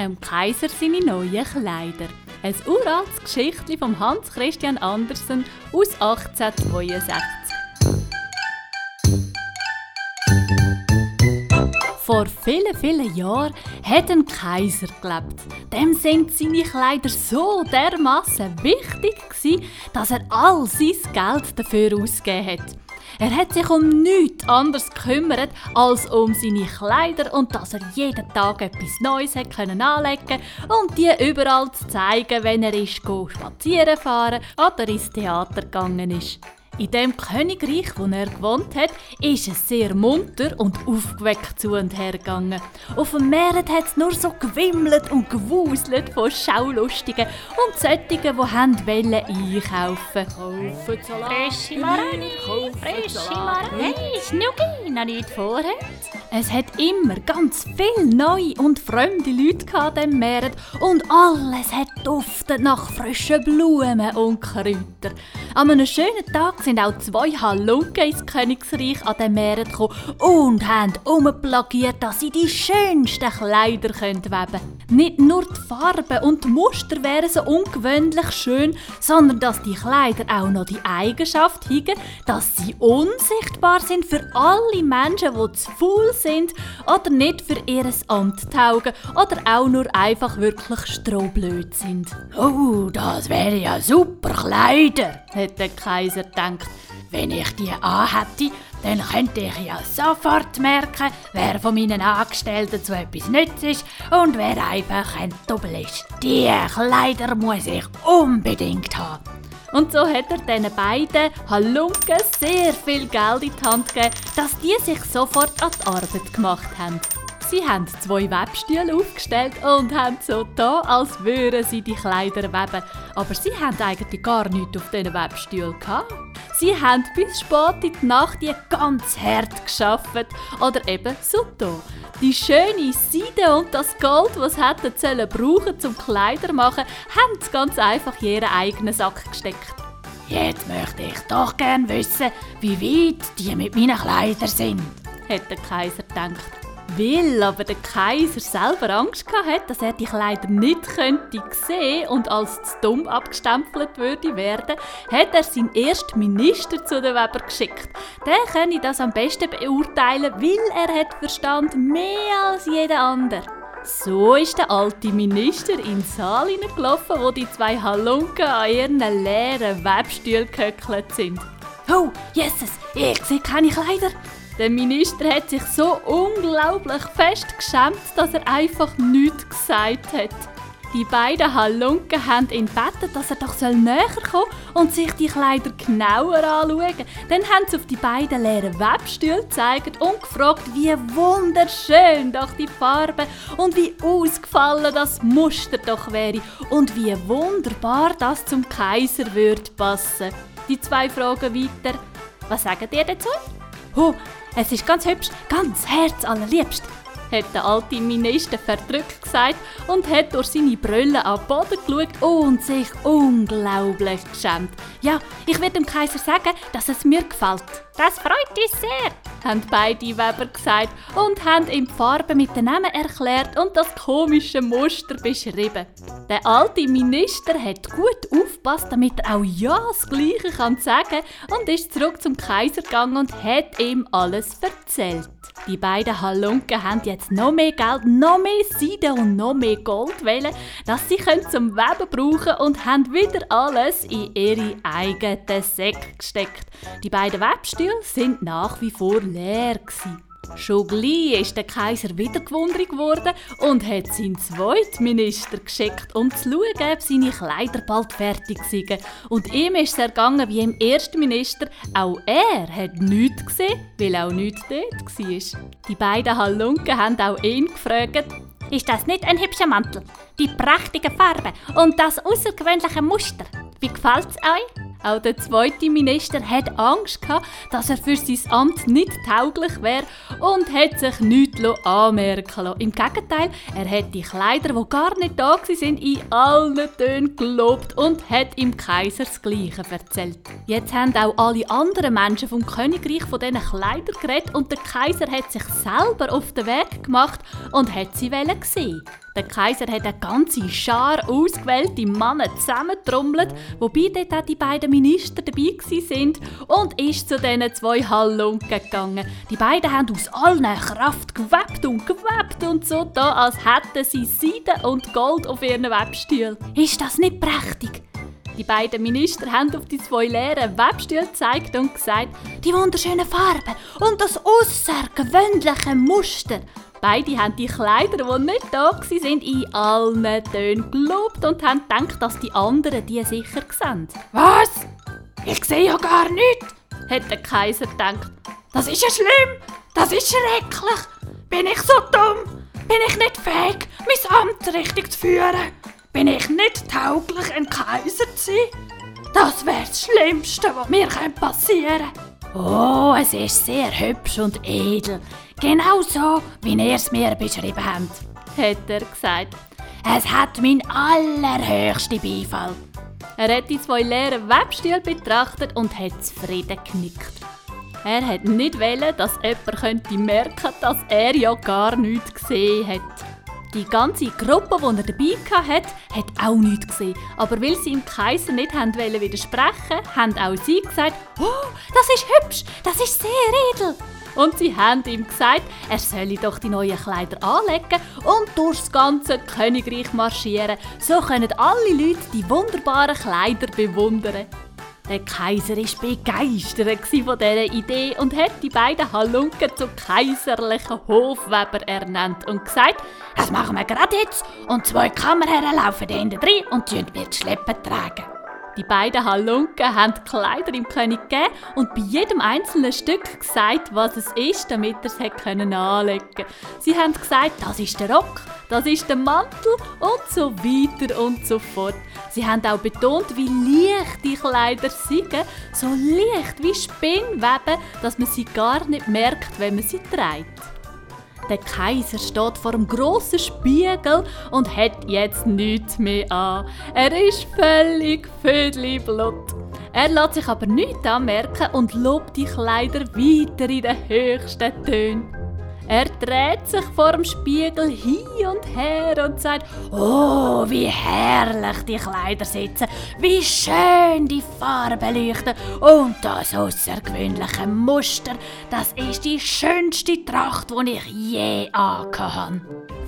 ähm Kaiser seine neuen Kleider. Ein uraltes Geschichtli von Hans Christian Andersen aus 1862. Vor vielen, vielen Jahren hat ein Kaiser gelebt. Dem sind seine Kleider so dermaßen wichtig gewesen, dass er all sein Geld dafür ausgegeben hat. Er hat sich um nichts anderes gekümmert als um seine Kleider und dass er jeden Tag etwas Neues hat können anlegen und die überall zu zeigen, wenn er ist spazieren fahren oder ins Theater gegangen ist. In dem Königreich, wo er gewohnt hat, ist es sehr munter und aufgeweckt zu und her gegangen. Auf dem Meer hat es nur so gewimmelt und gewuselt von Schaulustigen und solchen, die wollen einkaufen Kaufen Salat. Frische Maroni, frische Maroni. Schnucki, noch nicht vorher? Es hat immer ganz viele neue und fremde Leute an dem Meer und alles hat duftet nach frischen Blumen und Kräutern. An einem schönen Tag sind auch zwei Halunken ins Königsreich an den Meeren gekommen und haben umplagiert, dass sie die schönsten Kleider weben können. Nicht nur die Farben und die Muster wären so ungewöhnlich schön, sondern dass die Kleider auch noch die Eigenschaft haben, dass sie unsichtbar sind für alle Menschen, die zu faul sind oder nicht für ihr Amt taugen oder auch nur einfach wirklich strohblöd sind. Oh, das wäre ja super Kleider, hat der Kaiser gedacht. Wenn ich die anhätte, dann könnte ich ja sofort merken, wer von meinen Angestellten zu etwas nützt ist und wer einfach ein Doppel ist. Die Kleider muss ich unbedingt haben. Und so hat er diesen beiden Halunken sehr viel Geld in die Hand gegeben, dass die sich sofort an die Arbeit gemacht haben. Sie haben zwei Webstühle aufgestellt und haben so da, als würden sie die Kleider weben. Aber sie haben eigentlich gar nichts auf diesen Webstühlen gehabt. Sie haben bis spät in die Nacht die ganz hart geschafft. Oder eben da. Die schöne Seide und das Gold, was hätten sollen brauchen zum Kleider machen, haben sie ganz einfach in ihren eigenen Sack gesteckt. Jetzt möchte ich doch gern wissen, wie weit die mit meinen Kleidern sind, hat der Kaiser gedacht. Weil aber der Kaiser selber Angst hatte, dass er die Kleider nicht könnte sehen und als zu dumm abgestempelt würde werden, hat er seinen ersten Minister zu den Weber geschickt. Der könne das am besten beurteilen, weil er hat Verstand mehr als jeder andere. So ist der alte Minister in den Saal hineingelaufen, wo die zwei Halunken an ihren leeren Webstühlen gehöckelt sind. Oh, Jesus, ich sehe keine Kleider, der Minister hat sich so unglaublich fest geschämt, dass er einfach nichts gesagt hat. Die beiden Halunken haben ihn gebeten, dass er doch näher kommen und sich die Kleider genauer anschauen. Dann haben sie auf die beiden leeren Webstühle gezeigt und gefragt, wie wunderschön doch die Farbe und wie ausgefallen das Muster doch wäre und wie wunderbar das zum Kaiser würde passen. Die zwei fragen weiter, was sagen ihr dazu? Oh, es ist ganz hübsch, ganz herzallerliebst, hat der alte Minister verdrückt gesagt und hat durch seine Brille an den Boden geschaut und sich unglaublich geschämt. Ja, ich werde dem Kaiser sagen, dass es mir gefällt. Das freut uns sehr, haben beide Weber gesagt und haben ihm die Farbe mit den Namen erklärt und das komische Muster beschrieben. Der alte Minister hat gut aufgepasst, damit er auch ja das Gleiche kann sagen und ist zurück zum Kaiser gegangen und hat ihm alles erzählt. Die beiden Halunken haben jetzt noch mehr Geld, noch mehr Seide und noch mehr Gold wählen, das sie zum Weben brauchen und haben wieder alles in ihre eigenen Säcke gesteckt. Die beiden Webstühle sind nach wie vor leer gewesen. Schon gleich ist der Kaiser wieder gewundert worden und hat seinen zweiten Minister geschickt, um zu schauen, ob seine Kleider bald fertig sind. Und ihm ist es ergangen wie im ersten Minister. Auch er hat nichts gesehen, weil auch nichts dort war. Die beiden Halunken haben auch ihn gefragt, ist das nicht ein hübscher Mantel? Die prächtige Farbe und das außergewöhnliche Muster. Wie gefällt es euch? Auch der zweite Minister hat Angst gehabt, dass er für sein Amt nicht tauglich wäre und hat sich nichts anmerken lassen. Im Gegenteil, er hat die Kleider, die gar nicht da waren, in allen Tönen gelobt und hat im Kaiser das Gleiche erzählt. Jetzt haben auch alle anderen Menschen vom Königreich von diesen Kleidern geredet und der Kaiser hat sich selber auf den Weg gemacht und hat sie sehen. Der Kaiser hat eine ganze Schar ausgewählte Männer zusammentrommelt, wobei dort auch die beiden Minister dabei waren und ist zu diesen zwei Halunken gegangen. Die beiden haben aus allen Kraft gewebt und gewebt und so da, als hätten sie Seide und Gold auf ihren Webstühlen. Ist das nicht prächtig? Die beiden Minister haben auf die zwei leeren Webstühle gezeigt und gesagt, die wunderschönen Farben und das außergewöhnliche Muster. Beide haben die Kleider, die nicht da waren, in allen Tönen gelobt und haben gedacht, dass die anderen die sicher sehen. Was? Ich sehe ja gar nichts, hat der Kaiser gedacht. Das ist ja schlimm, das ist schrecklich. Bin ich so dumm? Bin ich nicht fähig, mein Amt richtig zu führen? Bin ich nicht tauglich, ein Kaiser zu sein? Das wäre das Schlimmste, was mir passieren könnte. Oh, es ist sehr hübsch und edel. Genau so, wie ihr es mir beschrieben habt, hat er gesagt. Es hat mein allerhöchsten Beifall. Er hat die zwei leeren Webstühle betrachtet und hat zufrieden genickt. Er hat nicht wollen, dass jemand könnte merken dass er ja gar nichts gesehen hat. Die ganze Gruppe, die er dabei hatte, hat auch nichts gesehen. Aber weil sie ihm Kaiser nicht widersprechen haben auch sie gesagt, «Oh, das ist hübsch, das ist sehr edel!» Und sie haben ihm gesagt, er solle doch die neuen Kleider anlegen und durchs ganze Königreich marschieren. So können alle Leute die wunderbaren Kleider bewundern. Der Kaiser war begeistert von dieser Idee und hat die beiden Halunken zu kaiserlichen Hofweber ernannt und gesagt, das machen wir gerade jetzt und zwei Kammerherren laufen hinten drin und tun mir die Schleppen tragen. Die beiden Halunken haben die Kleider im König gegeben und bei jedem einzelnen Stück gesagt, was es ist, damit er es anlegen konnte. Sie haben gesagt, das ist der Rock, das ist der Mantel und so weiter und so fort. Sie haben auch betont, wie leicht die Kleider sind, so leicht wie Spinnweben, dass man sie gar nicht merkt, wenn man sie trägt. Der Kaiser steht vor einem grossen Spiegel und hat jetzt nichts mehr an. Er ist völlig blut. Er lässt sich aber nichts anmerken und lobt die Kleider weiter in den höchsten Tönen. Er dreht sich vor dem Spiegel hin und her und sagt, oh, wie herrlich die Kleider sitzen, wie schön die Farben leuchten und das außergewöhnliche Muster, das ist die schönste Tracht, die ich je angehabt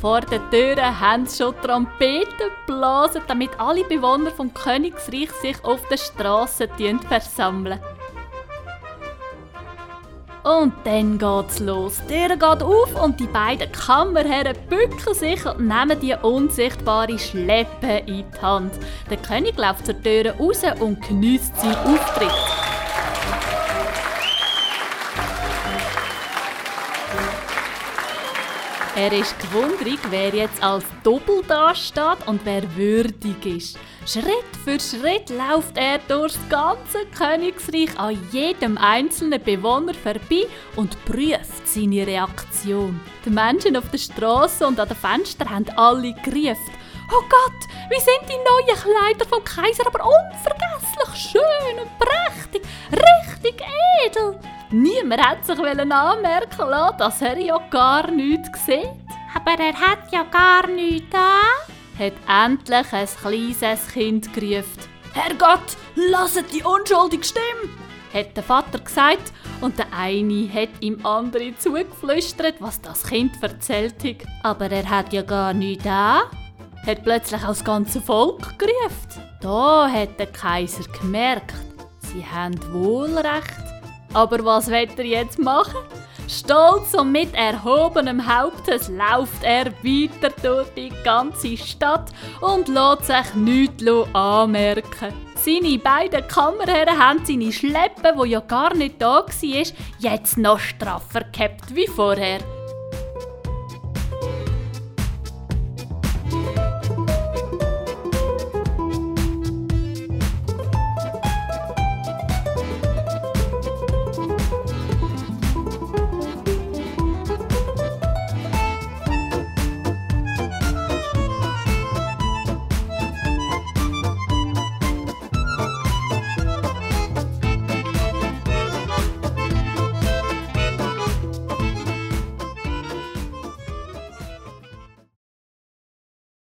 Vor den Türen haben sie schon Trompeten geblasen, damit alle Bewohner vom Königsreich sich auf der Straße versammeln. Und dann geht's los. Die Tür geht auf und die beiden Kammerherren bücken sich und nehmen die unsichtbare Schleppe in die Hand. Der König läuft zur Tür raus und genießt seinen Auftritt. Er ist gewundert, wer jetzt als Doppel dasteht und wer würdig ist. Schritt für Schritt läuft er durchs ganze Königsreich an jedem einzelnen Bewohner vorbei und prüft seine Reaktion. Die Menschen auf der Straße und an den Fenstern haben alle gerufen. Oh Gott, wie sind die neuen Kleider vom Kaiser aber unvergesslich schön und prächtig, richtig edel. Niemand hat sich anmerken lassen, dass er ja gar nichts sieht. Aber er hat ja gar nichts an hat endlich ein kleines Kind gerufen. Herrgott, lasset die unschuldige Stimme! hat der Vater gesagt und der eine hat ihm andere zugeflüstert, was das Kind erzählt hat. Aber er hat ja gar nichts da. Hat plötzlich das ganze Volk gerufen. Da hat der Kaiser gemerkt, sie haben wohl recht. Aber was wird er jetzt machen? Stolz und mit erhobenem Hauptes läuft er weiter durch die ganze Stadt und lässt sich nichts anmerken. Seine beiden Kammerherren haben seine Schleppe, wo ja gar nicht da war, jetzt noch straffer gehabt wie vorher.